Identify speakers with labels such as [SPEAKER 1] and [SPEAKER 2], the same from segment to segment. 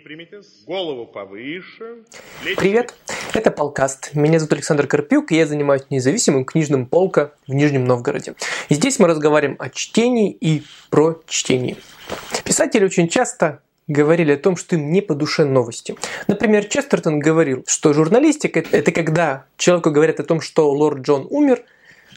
[SPEAKER 1] выпрямитесь, голову повыше. плечи-
[SPEAKER 2] Привет, это Полкаст. Меня зовут Александр Карпюк, и я занимаюсь независимым книжным полка в Нижнем Новгороде. И здесь мы разговариваем о чтении и про чтение. Писатели очень часто говорили о том, что им не по душе новости. Например, Честертон говорил, что журналистика – это когда человеку говорят о том, что лорд Джон умер,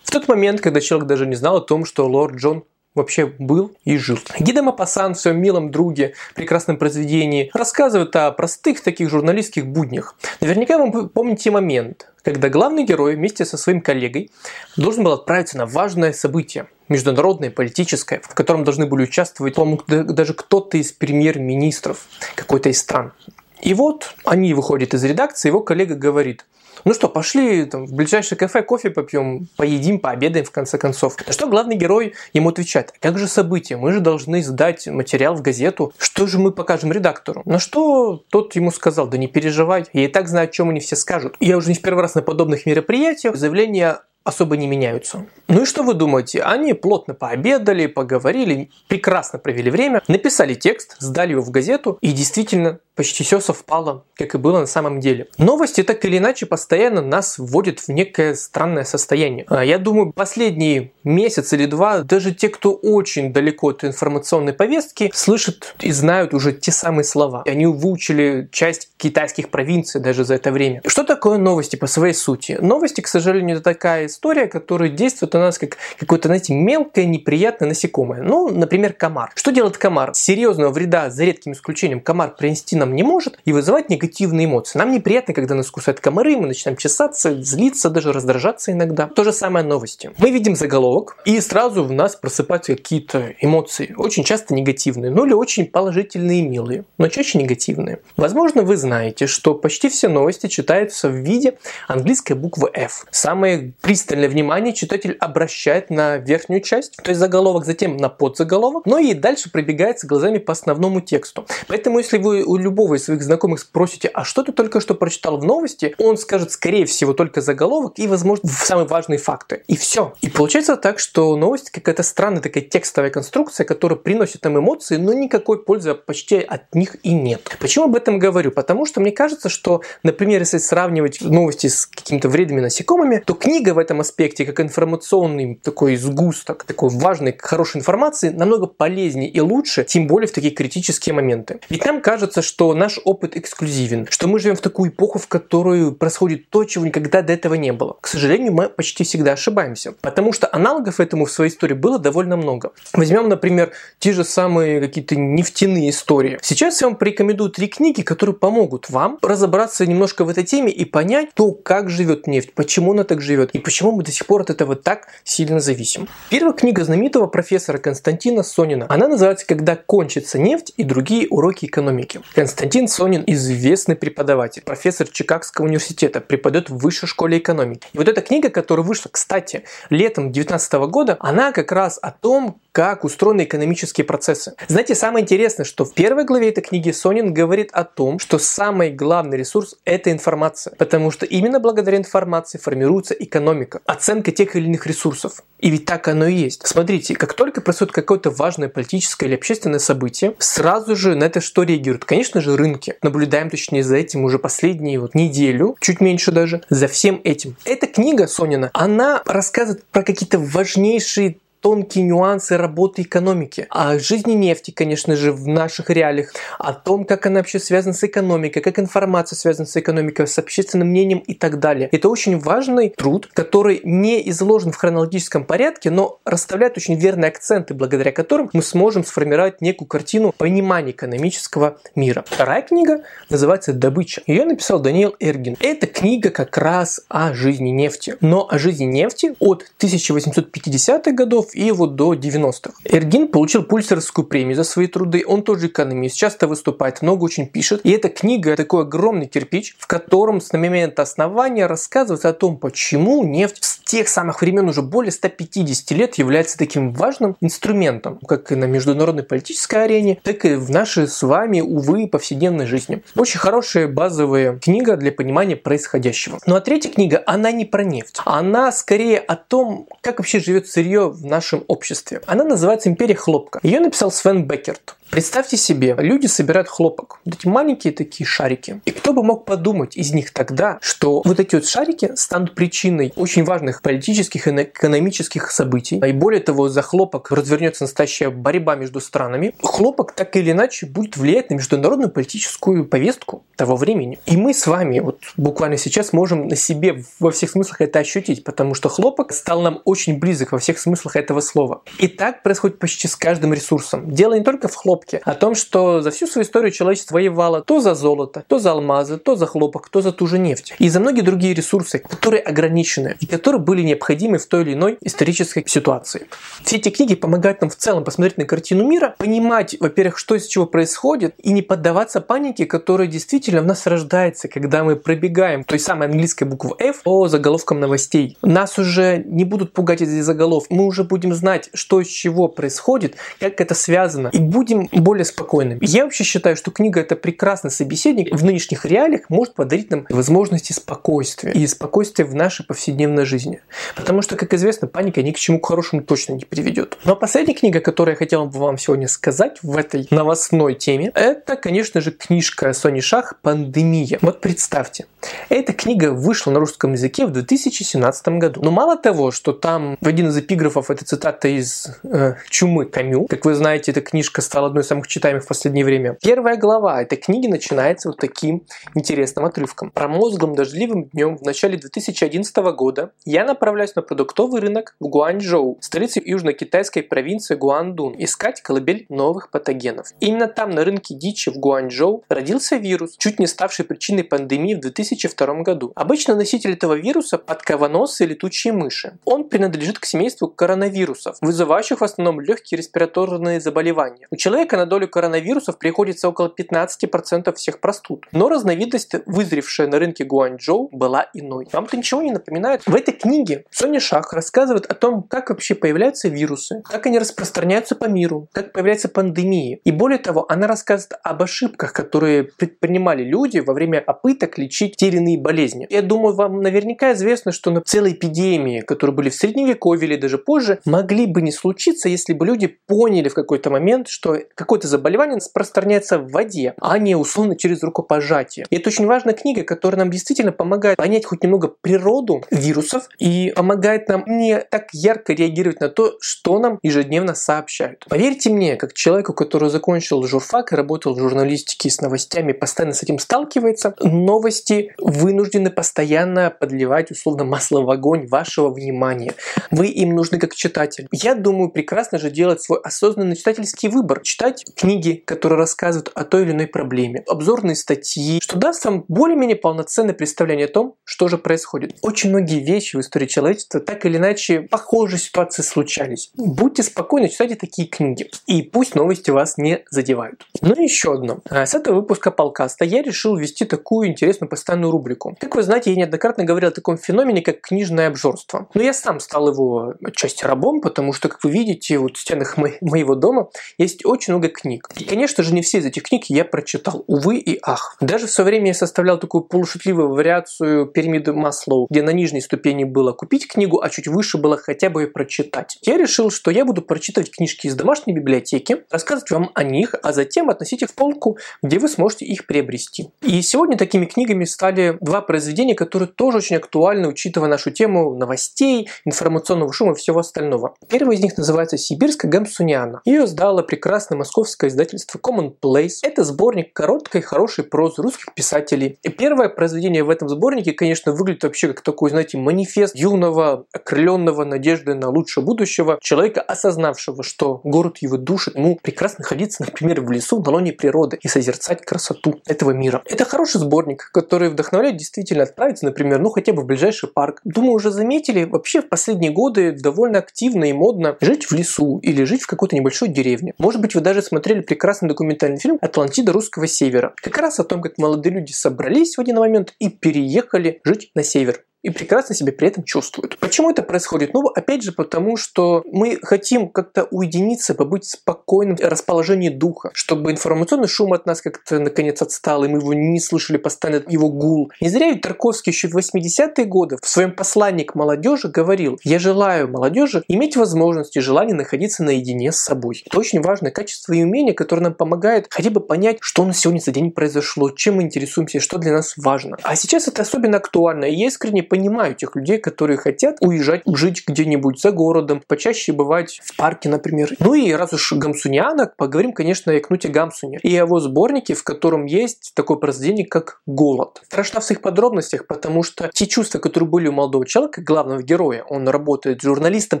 [SPEAKER 2] в тот момент, когда человек даже не знал о том, что лорд Джон вообще был и жил. Гида Мапасан в своем милом друге, прекрасном произведении, рассказывает о простых таких журналистских буднях. Наверняка вы помните момент, когда главный герой вместе со своим коллегой должен был отправиться на важное событие, международное, политическое, в котором должны были участвовать, по-моему, да- даже кто-то из премьер-министров какой-то из стран. И вот они выходят из редакции, его коллега говорит, ну что, пошли там, в ближайшее кафе, кофе попьем, поедим, пообедаем в конце концов. На что главный герой ему отвечает, «А как же события, мы же должны сдать материал в газету, что же мы покажем редактору? На что тот ему сказал, да не переживай, я и так знаю, о чем они все скажут. Я уже не в первый раз на подобных мероприятиях заявления особо не меняются. Ну и что вы думаете? Они плотно пообедали, поговорили, прекрасно провели время, написали текст, сдали его в газету, и действительно почти все совпало, как и было на самом деле. Новости так или иначе постоянно нас вводят в некое странное состояние. А Я думаю, последний месяц или два даже те, кто очень далеко от информационной повестки, слышат и знают уже те самые слова. Они выучили часть китайских провинций даже за это время. Что такое новости по своей сути? Новости, к сожалению, это такая история, которая действует на нас как какое-то, знаете, мелкое, неприятное насекомое. Ну, например, комар. Что делает комар? Серьезного вреда, за редким исключением, комар принести нам не может и вызывать негативные эмоции. Нам неприятно, когда нас кусают комары, мы начинаем чесаться, злиться, даже раздражаться иногда. То же самое новости. Мы видим заголовок, и сразу в нас просыпаются какие-то эмоции. Очень часто негативные, ну или очень положительные и милые, но чаще негативные. Возможно, вы знаете, что почти все новости читаются в виде английской буквы F. Самое пристальное внимание читатель обращает на верхнюю часть, то есть заголовок, затем на подзаголовок, но и дальше пробегается глазами по основному тексту. Поэтому, если вы у любого из своих знакомых спросите, а что ты только что прочитал в новости, он скажет, скорее всего, только заголовок и, возможно, самые важные факты. И все. И получается так, что новость какая-то странная такая текстовая конструкция, которая приносит нам эмоции, но никакой пользы почти от них и нет. Почему об этом говорю? Потому что мне кажется, что, например, если сравнивать новости с какими-то вредными насекомыми, то книга в этом аспекте, как информационный такой сгусток, такой важной, хорошей информации, намного полезнее и лучше, тем более в такие критические моменты. Ведь нам кажется, что наш опыт эксклюзивен, что мы живем в такую эпоху, в которую происходит то, чего никогда до этого не было. К сожалению, мы почти всегда ошибаемся, потому что аналогов этому в своей истории было довольно много. Возьмем, например, те же самые какие-то нефтяные истории. Сейчас я вам порекомендую три книги, которые помогут вам разобраться немножко в этой теме и понять то, как живет нефть, почему она так живет и почему мы до сих пор от этого так сильно зависим. Первая книга знаменитого профессора Константина Сонина. Она называется «Когда кончится нефть и другие уроки экономики». Константин Сонин – известный преподаватель, профессор Чикагского университета, преподает в высшей школе экономики. И вот эта книга, которая вышла, кстати, летом 2019 года, она как раз о том, как устроены экономические процессы. Знаете, самое интересное, что в первой главе этой книги Сонин говорит о том, что самый главный ресурс – это информация, потому что именно благодаря информации формируется экономика, оценка тех или иных ресурсов. И ведь так оно и есть. Смотрите, как только происходит какое-то важное политическое или общественное событие, сразу же на это что реагируют? Конечно же, рынки. Наблюдаем точнее за этим уже последнюю вот неделю, чуть меньше даже, за всем этим. Эта книга Сонина, она рассказывает про какие-то важнейшие тонкие нюансы работы экономики, о жизни нефти, конечно же, в наших реалиях, о том, как она вообще связана с экономикой, как информация связана с экономикой, с общественным мнением и так далее. Это очень важный труд, который не изложен в хронологическом порядке, но расставляет очень верные акценты, благодаря которым мы сможем сформировать некую картину понимания экономического мира. Вторая книга называется «Добыча». Ее написал Даниэл Эргин. Эта книга как раз о жизни нефти, но о жизни нефти от 1850-х годов и вот до 90-х. Эргин получил Пульцерскую премию за свои труды, он тоже экономист, часто выступает, много очень пишет. И эта книга такой огромный кирпич, в котором с момента основания рассказывается о том, почему нефть с тех самых времен уже более 150 лет является таким важным инструментом, как и на международной политической арене, так и в нашей с вами, увы, повседневной жизни. Очень хорошая базовая книга для понимания происходящего. Ну а третья книга, она не про нефть. Она скорее о том, как вообще живет сырье в нашем обществе. Она называется «Империя хлопка». Ее написал Свен Беккерт. Представьте себе, люди собирают хлопок. Вот эти маленькие такие шарики. И кто бы мог подумать из них тогда, что вот эти вот шарики станут причиной очень важных политических и экономических событий. И более того, за хлопок развернется настоящая борьба между странами. Хлопок так или иначе будет влиять на международную политическую повестку того времени. И мы с вами вот буквально сейчас можем на себе во всех смыслах это ощутить, потому что хлопок стал нам очень близок во всех смыслах этого слова. И так происходит почти с каждым ресурсом. Дело не только в хлопке, о том, что за всю свою историю человечество воевало то за золото, то за алмазы, то за хлопок, то за ту же нефть. И за многие другие ресурсы, которые ограничены и которые были необходимы в той или иной исторической ситуации. Все эти книги помогают нам в целом посмотреть на картину мира, понимать, во-первых, что из чего происходит, и не поддаваться панике, которая действительно в нас рождается, когда мы пробегаем той самой английской буквы F по заголовкам новостей. Нас уже не будут пугать эти заголовки, мы уже будем знать, что из чего происходит, как это связано, и будем более спокойными. Я вообще считаю, что книга это прекрасный собеседник в нынешних реалиях может подарить нам возможности спокойствия и спокойствия в нашей повседневной жизни. Потому что, как известно, паника ни к чему хорошему точно не приведет. Но последняя книга, которую я хотел бы вам сегодня сказать в этой новостной теме, это, конечно же, книжка Сони Шах «Пандемия». Вот представьте, эта книга вышла на русском языке в 2017 году. Но мало того, что там в один из эпиграфов это цитата из э, «Чумы Камю», как вы знаете, эта книжка стала одной из самых читаемых в последнее время. Первая глава этой книги начинается вот таким интересным отрывком. Промозглым дождливым днем в начале 2011 года я направляюсь на продуктовый рынок в Гуанчжоу, столице южно-китайской провинции Гуандун, искать колыбель новых патогенов. Именно там, на рынке дичи в Гуанчжоу, родился вирус, чуть не ставший причиной пандемии в 2002 году. Обычно носитель этого вируса – подковоносые летучие мыши. Он принадлежит к семейству коронавирусов, вызывающих в основном легкие респираторные заболевания. У человека на долю коронавирусов приходится около 15% всех простуд. Но разновидность, вызревшая на рынке Гуанчжоу, была иной. Вам это ничего не напоминает? В этой книге Соня Шах рассказывает о том, как вообще появляются вирусы, как они распространяются по миру, как появляются пандемии. И более того, она рассказывает об ошибках, которые предпринимали люди во время попыток лечить те или иные болезни. Я думаю, вам наверняка известно, что на целой эпидемии, которые были в средневековье или даже позже, могли бы не случиться, если бы люди поняли в какой-то момент, что какое-то заболевание распространяется в воде, а не условно через рукопожатие. И это очень важная книга, которая нам действительно помогает понять хоть немного природу вирусов и помогает нам не так ярко реагировать на то, что нам ежедневно сообщают. Поверьте мне, как человеку, который закончил журфак и работал в журналистике с новостями, постоянно с этим сталкивается, новости вынуждены постоянно подливать условно масло в огонь вашего внимания. Вы им нужны как читатель. Я думаю, прекрасно же делать свой осознанный читательский выбор. Читать книги, которые рассказывают о той или иной проблеме, обзорные статьи, что даст вам более-менее полноценное представление о том, что же происходит. Очень многие вещи в истории человечества так или иначе похожие ситуации случались. Будьте спокойны, читайте такие книги. И пусть новости вас не задевают. Ну и еще одно. А, с этого выпуска полкаста я решил ввести такую интересную постоянную рубрику. Как вы знаете, я неоднократно говорил о таком феномене, как книжное обжорство. Но я сам стал его отчасти рабом, потому что, как вы видите, вот в стенах моего дома есть очень много книг. И, конечно же, не все из этих книг я прочитал. Увы и ах. Даже в свое время я составлял такую полушутливую вариацию пирамиды Маслоу, где на нижней ступени было купить книгу, а чуть выше было хотя бы ее прочитать. Я решил, что я буду прочитывать книжки из домашней библиотеки, рассказывать вам о них, а затем относить их в полку, где вы сможете их приобрести. И сегодня такими книгами стали два произведения, которые тоже очень актуальны, учитывая нашу тему новостей, информационного шума и всего остального. Первый из них называется «Сибирская Гамсуниана». Ее сдало прекрасное московское издательство Commonplace. Это сборник короткой, хорошей прозы русских писателей. И первое произведение в этом сборнике, конечно, выглядит вообще как такой, знаете, манифест юного, окрыленного надежды на лучшее будущего, человека, осознавшего, что город его душит, ему прекрасно находиться, например, в лесу на лоне природы и созерцать красоту этого мира. Это хороший сборник, который вдохновляет действительно отправиться, например, ну хотя бы в ближайший парк. Думаю, уже заметили, вообще в последние годы довольно активно и модно жить в лесу или жить в какой-то небольшой деревне. Может быть, вы даже смотрели прекрасный документальный фильм «Атлантида русского севера». Как раз о том, как молодые люди собрались в один момент и переехали жить на север. И прекрасно себя при этом чувствуют. Почему это происходит? Ну, опять же, потому что мы хотим как-то уединиться, побыть в спокойном расположении духа, чтобы информационный шум от нас как-то наконец отстал, и мы его не слышали постоянно, его гул. Не зря ведь Тарковский еще в 80-е годы в своем послании к молодежи говорил, я желаю молодежи иметь возможность и желание находиться наедине с собой. Это очень важное качество и умение, которое нам помогает хотя бы понять, что у нас сегодня за день произошло, чем мы интересуемся, что для нас важно. А сейчас это особенно актуально, и я искренне понимаю тех людей, которые хотят уезжать, жить где-нибудь за городом, почаще бывать в парке, например. Ну и раз уж гамсунианок, поговорим, конечно, о Кнуте Гамсуне и его сборнике, в котором есть такое произведение, как «Голод». Страшно в своих подробностях, потому что те чувства, которые были у молодого человека, главного героя, он работает журналистом,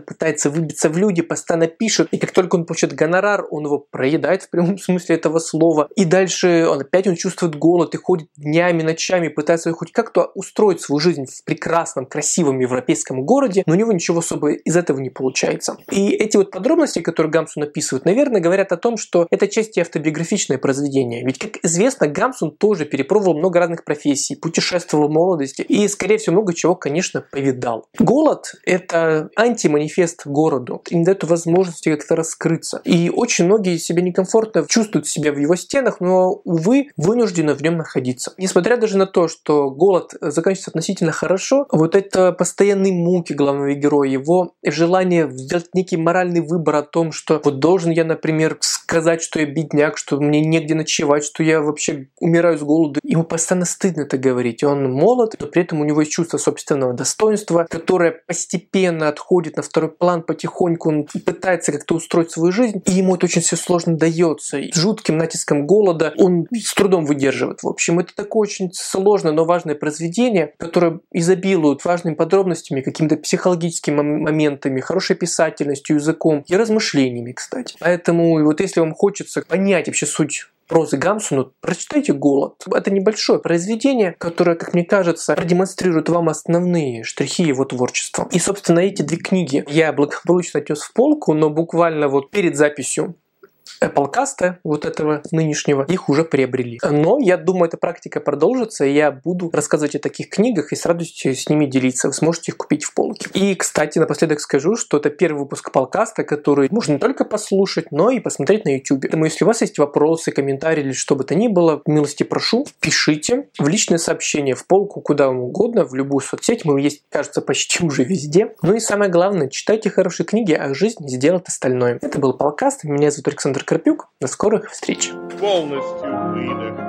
[SPEAKER 2] пытается выбиться в люди, постоянно пишет, и как только он получает гонорар, он его проедает в прямом смысле этого слова. И дальше он опять он чувствует голод и ходит днями, ночами, пытается хоть как-то устроить свою жизнь в красивом европейском городе, но у него ничего особо из этого не получается. И эти вот подробности, которые Гамсун описывает, наверное, говорят о том, что это часть автобиографичное произведение. Ведь, как известно, Гамсун тоже перепробовал много разных профессий, путешествовал в молодости и, скорее всего, много чего, конечно, повидал. Голод — это антиманифест городу. Им дает возможность как-то раскрыться. И очень многие себя некомфортно чувствуют себя в его стенах, но, увы, вынуждены в нем находиться. Несмотря даже на то, что голод заканчивается относительно хорошо, вот это постоянные муки главного героя, его желание сделать некий моральный выбор о том, что вот должен я, например, сказать, что я бедняк, что мне негде ночевать, что я вообще умираю с голоду. Ему постоянно стыдно это говорить. Он молод, но при этом у него есть чувство собственного достоинства, которое постепенно отходит на второй план потихоньку. Он пытается как-то устроить свою жизнь, и ему это очень все сложно дается. И с жутким натиском голода он с трудом выдерживает. В общем, это такое очень сложное, но важное произведение, которое изобилует важными подробностями, какими-то психологическими моментами, хорошей писательностью, языком и размышлениями, кстати. Поэтому вот если вам хочется понять вообще суть прозы Гамсуну, прочитайте «Голод». Это небольшое произведение, которое, как мне кажется, продемонстрирует вам основные штрихи его творчества. И, собственно, эти две книги я благополучно отнес в полку, но буквально вот перед записью Applecast, вот этого нынешнего, их уже приобрели. Но я думаю, эта практика продолжится, и я буду рассказывать о таких книгах и с радостью с ними делиться. Вы сможете их купить в полке. И, кстати, напоследок скажу, что это первый выпуск Applecast, который можно не только послушать, но и посмотреть на YouTube. Поэтому, если у вас есть вопросы, комментарии или что бы то ни было, милости прошу, пишите в личное сообщение, в полку, куда вам угодно, в любую соцсеть. Мы есть, кажется, почти уже везде. Ну и самое главное, читайте хорошие книги, а жизнь сделает остальное. Это был Полкаст. Меня зовут Александр Карпюк. До скорых встреч.
[SPEAKER 1] Полностью выдох.